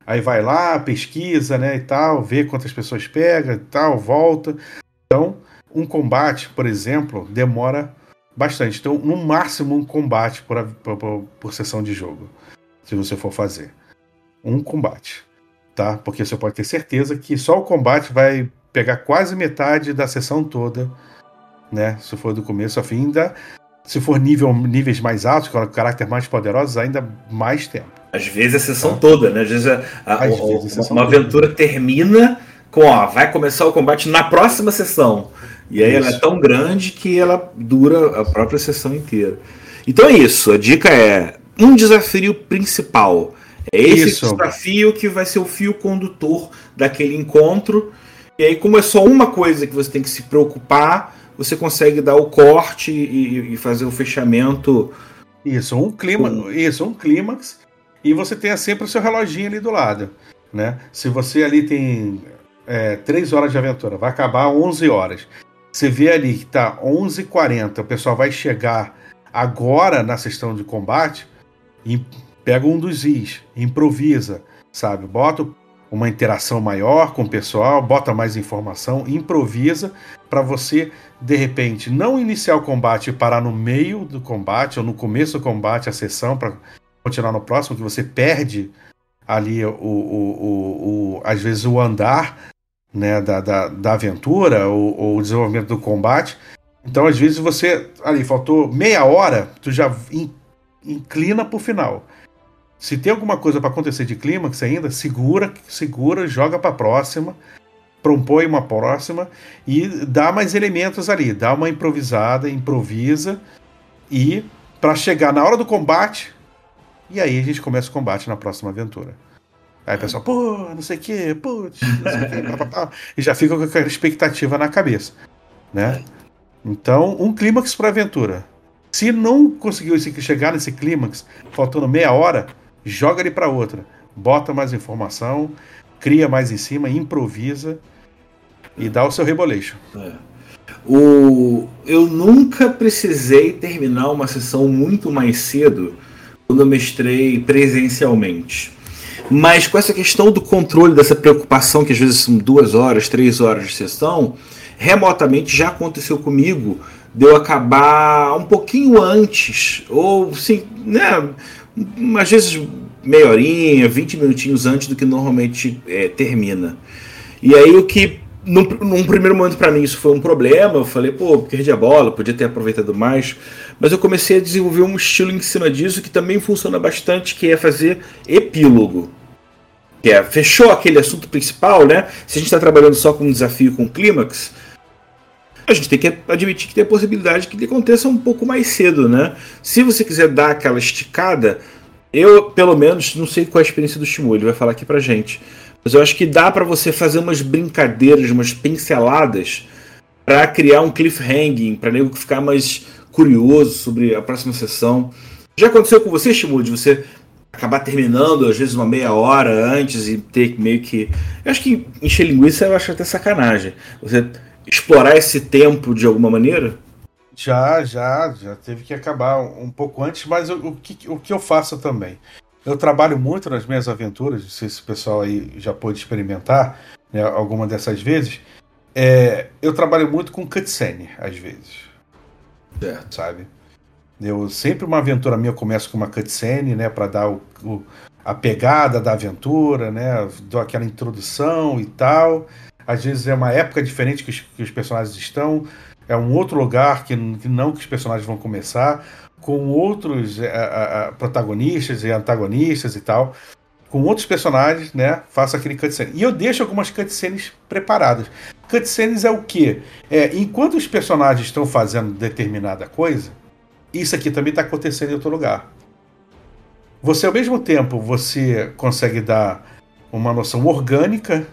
Aí vai lá, pesquisa, né, e tal, vê quantas pessoas pega e tal, volta. Então, um combate, por exemplo, demora bastante. Então, no máximo, um combate por, por, por sessão de jogo, se você for fazer. Um combate, tá? Porque você pode ter certeza que só o combate vai pegar quase metade da sessão toda, né? Se for do começo ao fim, ainda, se for nível, níveis mais altos, com caráter mais poderosos, ainda mais tempo. Às vezes a sessão tá? toda, né? Às vezes, a, a, Às vezes a uma, uma aventura termina com, ó, vai começar o combate na próxima sessão. E aí isso. ela é tão grande que ela dura a própria sessão inteira. Então é isso. A dica é um desafio principal. É esse isso. desafio que vai ser o fio condutor daquele encontro. E aí, como é só uma coisa que você tem que se preocupar, você consegue dar o corte e, e fazer o fechamento. Isso, um clima, com... isso, um clímax. E você tem sempre o seu reloginho ali do lado. Né? Se você ali tem é, 3 horas de aventura, vai acabar 11 horas. Você vê ali que tá 11h40, o pessoal vai chegar agora na sessão de combate pega um dos is, improvisa, sabe? Bota uma interação maior com o pessoal, bota mais informação, improvisa para você de repente não iniciar o combate e parar no meio do combate ou no começo do combate a sessão para continuar no próximo que você perde ali o, o, o, o às vezes o andar né, da, da, da aventura ou, ou, o desenvolvimento do combate. Então, às vezes, você. Ali, faltou meia hora, tu já in, inclina pro final. Se tem alguma coisa para acontecer de clímax ainda, segura, segura, joga para próxima, propõe uma próxima e dá mais elementos ali, dá uma improvisada, improvisa e para chegar na hora do combate, e aí a gente começa o combate na próxima aventura. Aí o pessoal, pô, não sei o que, putz, não sei o que, pá, e já fica com aquela expectativa na cabeça, né? Então, um clímax para aventura. Se não conseguiu chegar nesse clímax, faltando meia hora, joga ele para outra. Bota mais informação, cria mais em cima, improvisa e dá o seu reboleixo. É. O... Eu nunca precisei terminar uma sessão muito mais cedo quando eu mestrei presencialmente. Mas com essa questão do controle, dessa preocupação, que às vezes são duas horas, três horas de sessão, remotamente já aconteceu comigo de eu acabar um pouquinho antes, ou sim, né, às vezes meia horinha, 20 minutinhos antes do que normalmente é, termina. E aí o que num, num, primeiro momento para mim isso foi um problema, eu falei, pô, perdi a bola, podia ter aproveitado mais, mas eu comecei a desenvolver um estilo em cima disso que também funciona bastante, que é fazer epílogo é, fechou aquele assunto principal, né? Se a gente está trabalhando só com um desafio com clímax, a gente tem que admitir que tem a possibilidade que ele aconteça um pouco mais cedo, né? Se você quiser dar aquela esticada, eu, pelo menos, não sei qual é a experiência do Shimu, ele vai falar aqui pra gente. Mas eu acho que dá para você fazer umas brincadeiras, umas pinceladas para criar um cliffhanging, para nego ficar mais curioso sobre a próxima sessão. Já aconteceu com você, Shimu, de você acabar terminando, às vezes, uma meia hora antes e ter meio que. Eu acho que encher linguiça eu acho até sacanagem. Você explorar esse tempo de alguma maneira? Já, já, já teve que acabar um pouco antes, mas o, o, que, o que eu faço também? Eu trabalho muito nas minhas aventuras, não sei se o pessoal aí já pôde experimentar né, alguma dessas vezes. É, eu trabalho muito com cutscene, às vezes. Certo. Sabe? Eu sempre uma aventura minha eu começo com uma cutscene, né, para dar o, o, a pegada da aventura, né, dou aquela introdução e tal. Às vezes é uma época diferente que os, que os personagens estão, é um outro lugar que, que, não que os personagens vão começar, com outros é, é, protagonistas e antagonistas e tal, com outros personagens, né? Faço aquele cutscene. E eu deixo algumas cutscenes preparadas. Cutscenes é o quê? É, enquanto os personagens estão fazendo determinada coisa, isso aqui também está acontecendo em outro lugar. Você, ao mesmo tempo, você consegue dar uma noção orgânica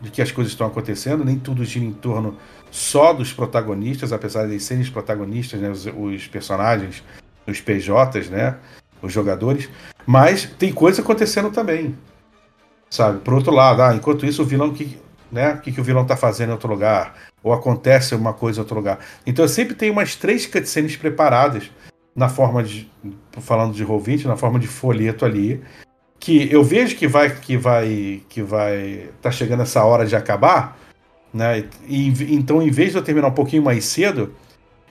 de que as coisas estão acontecendo, nem tudo gira em torno só dos protagonistas, apesar de serem os protagonistas, né, os, os personagens, os PJs, né, os jogadores, mas tem coisa acontecendo também, sabe? Por outro lado, ah, enquanto isso o vilão que, né, o que, que o vilão está fazendo em outro lugar, ou acontece uma coisa em outro lugar. Então eu sempre tenho umas três cutscenes preparadas na forma de, falando de Roll20, na forma de folheto ali, que eu vejo que vai que vai que vai tá chegando essa hora de acabar, né? E, então, em vez de eu terminar um pouquinho mais cedo,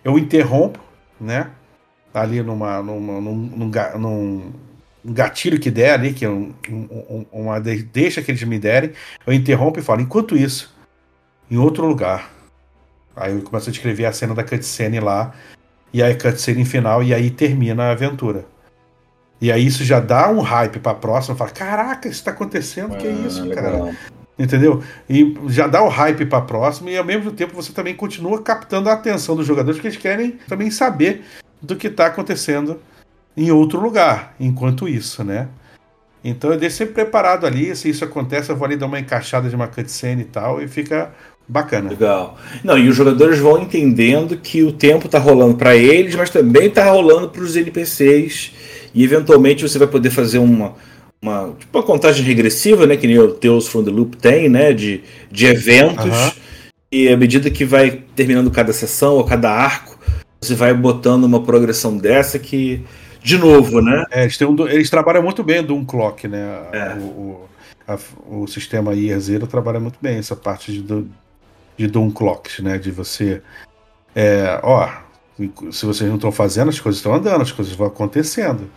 eu interrompo, né? Ali numa, numa num, num, num, um gatilho que der ali, que é um, um, uma deixa que eles me derem, eu interrompo e falo, enquanto isso, em outro lugar. Aí eu começo a descrever a cena da cutscene lá, e aí a cutscene final, e aí termina a aventura. E aí isso já dá um hype pra próxima, fala, caraca, isso tá acontecendo, que é ah, isso, legal. cara? Entendeu? E já dá o hype pra próxima, e ao mesmo tempo você também continua captando a atenção dos jogadores, porque eles querem também saber do que tá acontecendo em outro lugar, enquanto isso, né? Então eu deixo sempre preparado ali, se isso acontece, eu vou ali dar uma encaixada de uma cutscene e tal, e fica bacana. Legal. Não, e os jogadores vão entendendo que o tempo tá rolando para eles, mas também tá rolando para os NPCs, e eventualmente você vai poder fazer uma, uma, tipo uma contagem regressiva, né, que nem o Tales from the Loop tem, né, de, de eventos, uhum. e à medida que vai terminando cada sessão ou cada arco, você vai botando uma progressão dessa que de novo, né? É, eles, um, eles, trabalham muito bem do um clock, né? É. O, o, a, o, sistema IR Zero trabalha muito bem essa parte de, de Doom Clocks, né? De você. É, ó, se vocês não estão fazendo, as coisas estão andando, as coisas vão acontecendo.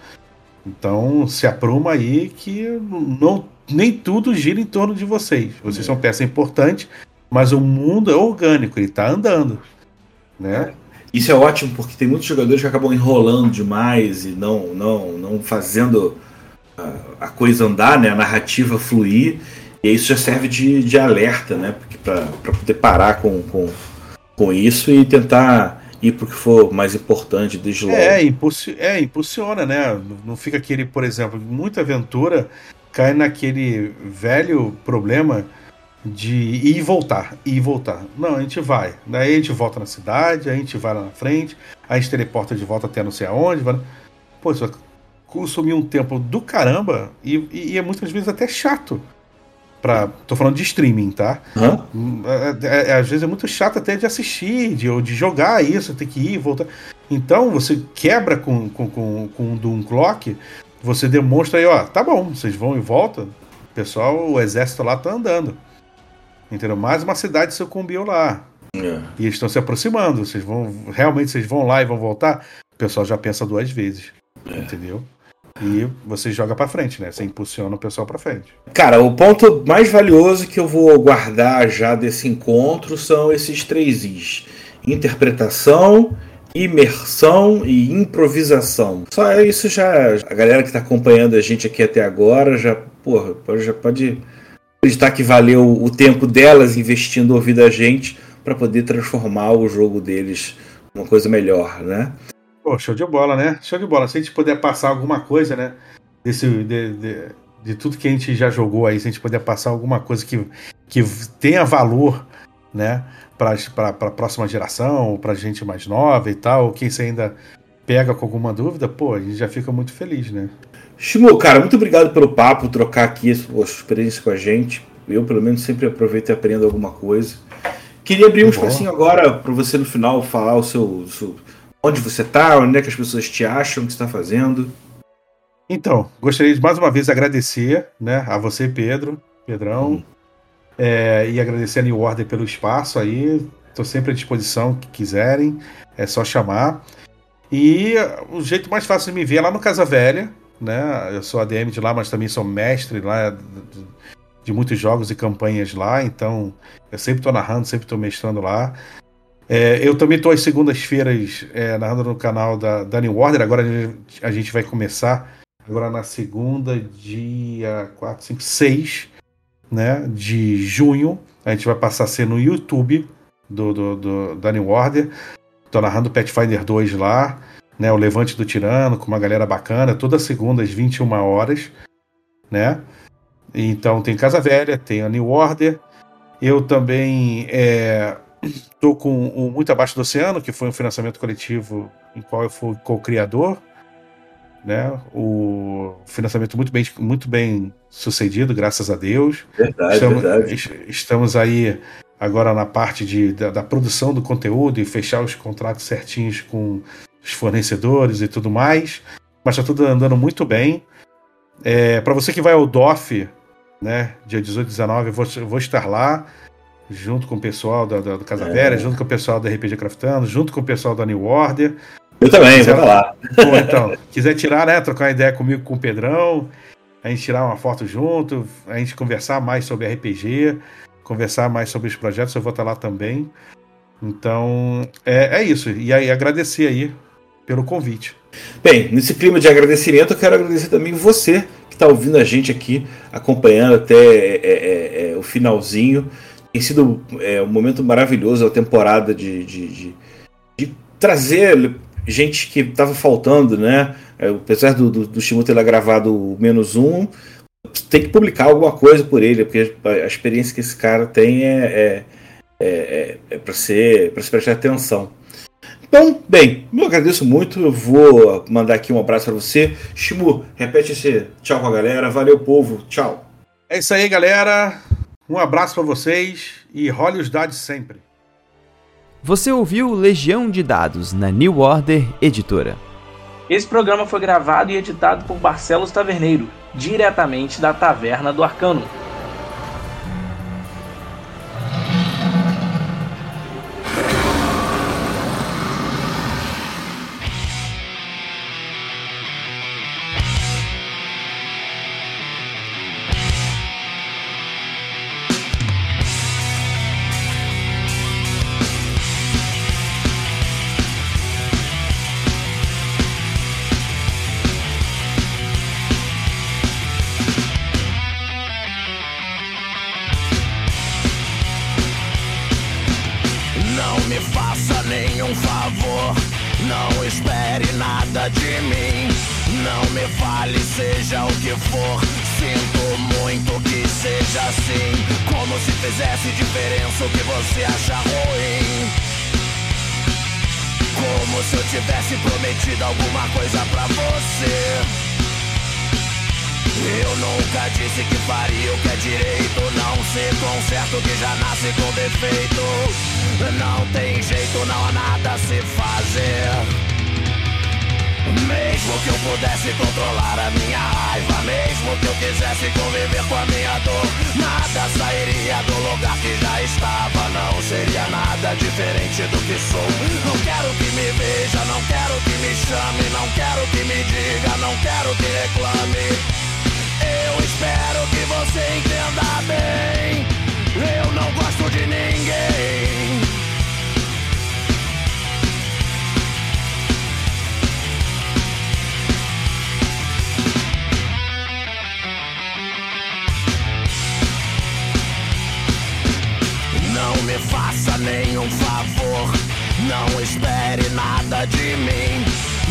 Então se apruma aí que não, nem tudo gira em torno de vocês. Vocês é. são peça importante, mas o mundo é orgânico, ele está andando. Né? Isso é ótimo porque tem muitos jogadores que acabam enrolando demais e não, não, não fazendo a, a coisa andar, né? a narrativa fluir. E isso já serve de, de alerta, né? Para poder parar com, com, com isso e tentar ir para o que for mais importante desde logo. É, impulsi é, impulsiona, né? Não fica aquele, por exemplo, muita aventura cai naquele velho problema de ir e voltar, ir e voltar. Não, a gente vai. Daí a gente volta na cidade, a gente vai lá na frente, a gente teleporta de volta até não sei aonde. Vai... Pô, isso vai consumir um tempo do caramba e, e, é muitas vezes até chato. Pra, tô falando de streaming, tá? Uhum. É, é, às vezes é muito chato até de assistir, de, de jogar isso, ter que ir e voltar. Então você quebra com, com, com, com o Doom Clock, você demonstra aí, ó, tá bom, vocês vão e voltam. O pessoal, o exército lá tá andando. Entendeu? Mais uma cidade sucumbiu lá. É. E eles estão se aproximando. Vocês vão. Realmente vocês vão lá e vão voltar? O pessoal já pensa duas vezes. É. Entendeu? E você joga para frente, né? Você impulsiona o pessoal para frente. Cara, o ponto mais valioso que eu vou guardar já desse encontro são esses três Is: interpretação, imersão e improvisação. Só isso já. A galera que está acompanhando a gente aqui até agora já, porra, já pode acreditar que valeu o tempo delas investindo ouvir da gente, para poder transformar o jogo deles uma coisa melhor, né? Pô, show de bola, né? Show de bola. Se a gente puder passar alguma coisa, né? Desse, de, de, de tudo que a gente já jogou aí, se a gente puder passar alguma coisa que, que tenha valor, né? Para a próxima geração, para gente mais nova e tal, quem você ainda pega com alguma dúvida, pô, a gente já fica muito feliz, né? Shimu, cara, muito obrigado pelo papo, trocar aqui a sua experiência com a gente. Eu, pelo menos, sempre aproveito e aprendo alguma coisa. Queria abrir um espacinho agora para você no final falar o seu, o seu, onde você está, onde é que as pessoas te acham, o que você está fazendo. Então, gostaria de mais uma vez agradecer né, a você, Pedro, Pedrão, hum. é, e agradecer a New Order pelo espaço aí. Estou sempre à disposição que quiserem, é só chamar. E o jeito mais fácil de me ver é lá no Casa Velha, né? Eu sou ADM de lá, mas também sou mestre lá de, de muitos jogos e campanhas lá, então eu sempre estou narrando, sempre estou mestrando lá. É, eu também estou às segundas-feiras é, narrando no canal da, da New Order, agora a gente vai começar agora na segunda, dia 4, 5, 6 né, de junho. A gente vai passar a ser no YouTube do, do, do da New Order. Tô narrando Pathfinder 2 lá, né? O Levante do Tirano, com uma galera bacana, toda segunda às 21 horas, né? Então tem Casa Velha, tem a New Order. Eu também é, tô com o Muito Abaixo do Oceano, que foi um financiamento coletivo em qual eu fui co-criador. Né? O financiamento muito bem, muito bem sucedido, graças a Deus. Verdade, estamos, verdade. Estamos aí agora na parte de, da, da, produção do conteúdo e fechar os contratos certinhos com os fornecedores e tudo mais. Mas está tudo andando muito bem. É, Para você que vai ao DOF, né, dia 18 e 19, eu vou, eu vou estar lá, junto com o pessoal da, da do Casa é. Velha, junto com o pessoal da RPG Craftando, junto com o pessoal da New Order. Eu também, quiser, vou lá. Pô, então, quiser tirar, né, trocar uma ideia comigo com o Pedrão, a gente tirar uma foto junto, a gente conversar mais sobre RPG conversar mais sobre os projetos, eu vou estar lá também. Então, é, é isso. E aí, agradecer aí pelo convite. Bem, nesse clima de agradecimento, eu quero agradecer também você que está ouvindo a gente aqui, acompanhando até é, é, é, é o finalzinho. Tem sido é, um momento maravilhoso a temporada de, de, de, de trazer gente que estava faltando, né? É, apesar do, do, do Shimu ter gravado o menos um, tem que publicar alguma coisa por ele, porque a experiência que esse cara tem é, é, é, é, é para ser para se prestar atenção. Então, bem, eu agradeço muito. Eu vou mandar aqui um abraço para você. Shimu, repete esse tchau com a galera. Valeu, povo. Tchau. É isso aí, galera. Um abraço para vocês e role os dados sempre. Você ouviu Legião de Dados na New Order Editora. Esse programa foi gravado e editado por Barcelos Taverneiro, diretamente da Taverna do Arcano. fizesse diferença o que você acha ruim. Como se eu tivesse prometido alguma coisa pra você. Eu nunca disse que faria o que é direito. Não se conserta o que já nasce com defeito. Não tem jeito, não há nada a se fazer. Mesmo que eu pudesse controlar a minha raiva, mesmo que eu quisesse conviver com a minha dor, nada sairia do lugar que já estava. Não seria nada diferente do que sou. Não quero que me veja, não quero que me chame, não quero que me diga, não quero que reclame. Eu espero que você entenda bem. Eu não gosto de ninguém. me faça nenhum favor. Não espere nada de mim.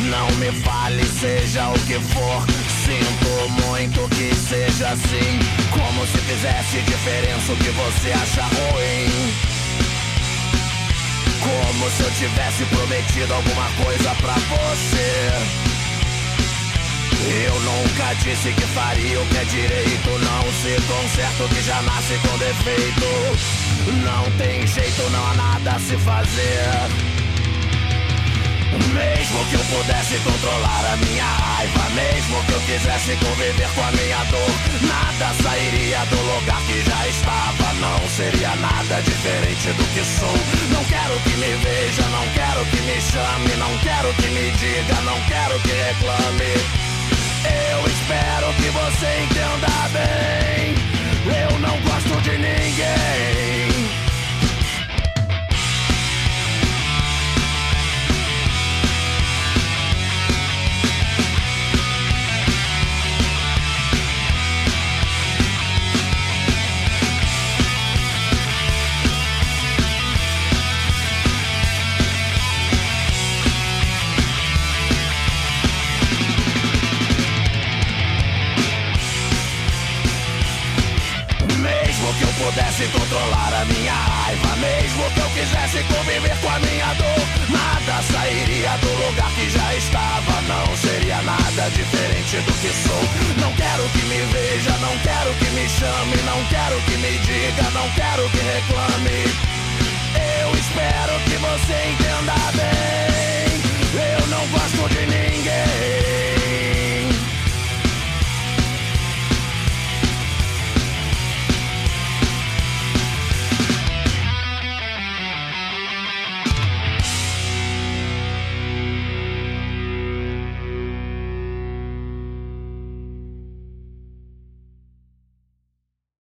Não me fale, seja o que for. Sinto muito que seja assim. Como se fizesse diferença o que você acha ruim. Como se eu tivesse prometido alguma coisa pra você. Eu nunca disse que faria o que é direito. Não se conserta o que já nasce com defeito. Não tem jeito, não há nada a se fazer. Mesmo que eu pudesse controlar a minha raiva, mesmo que eu quisesse conviver com a minha dor, nada sairia do lugar que já estava. Não seria nada diferente do que sou. Não quero que me veja, não quero que me chame, não quero que me diga, não quero que reclame. Eu espero que você entenda bem. Eu não gosto de ninguém. pudesse controlar a minha raiva, mesmo que eu quisesse conviver com a minha dor, nada sairia do lugar que já estava. Não seria nada diferente do que sou. Não quero que me veja, não quero que me chame, não quero que me diga, não quero que reclame. Eu espero que você entenda bem. Eu não gosto de ninguém.